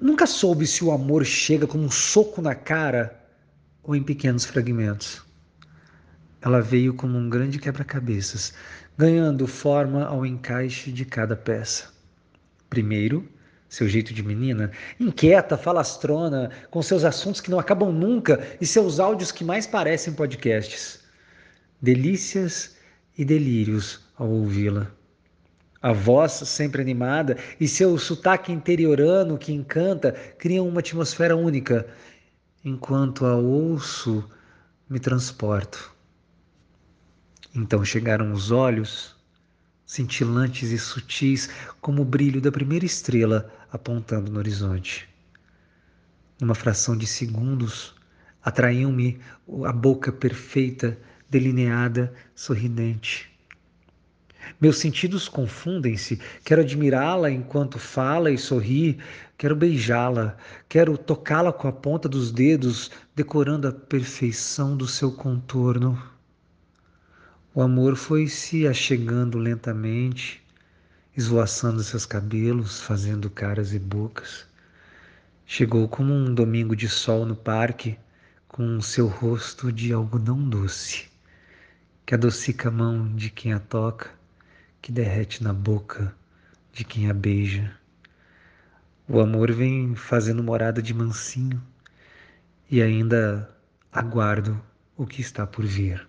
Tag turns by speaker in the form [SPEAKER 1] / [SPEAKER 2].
[SPEAKER 1] Nunca soube se o amor chega como um soco na cara ou em pequenos fragmentos. Ela veio como um grande quebra-cabeças, ganhando forma ao encaixe de cada peça. Primeiro, seu jeito de menina, inquieta, falastrona, com seus assuntos que não acabam nunca e seus áudios que mais parecem podcasts. Delícias e delírios ao ouvi-la. A voz sempre animada e seu sotaque interiorano que encanta criam uma atmosfera única. Enquanto a ouço, me transporto. Então chegaram os olhos, cintilantes e sutis como o brilho da primeira estrela apontando no horizonte. Numa fração de segundos, atraiu-me a boca perfeita, delineada, sorridente. Meus sentidos confundem-se. Quero admirá-la enquanto fala e sorri. Quero beijá-la. Quero tocá-la com a ponta dos dedos, decorando a perfeição do seu contorno. O amor foi se achegando lentamente, esvoaçando seus cabelos, fazendo caras e bocas. Chegou como um domingo de sol no parque, com seu rosto de algodão doce, que adocica a mão de quem a toca que derrete na boca de quem a beija. O amor vem fazendo morada de mansinho e ainda aguardo o que está por vir.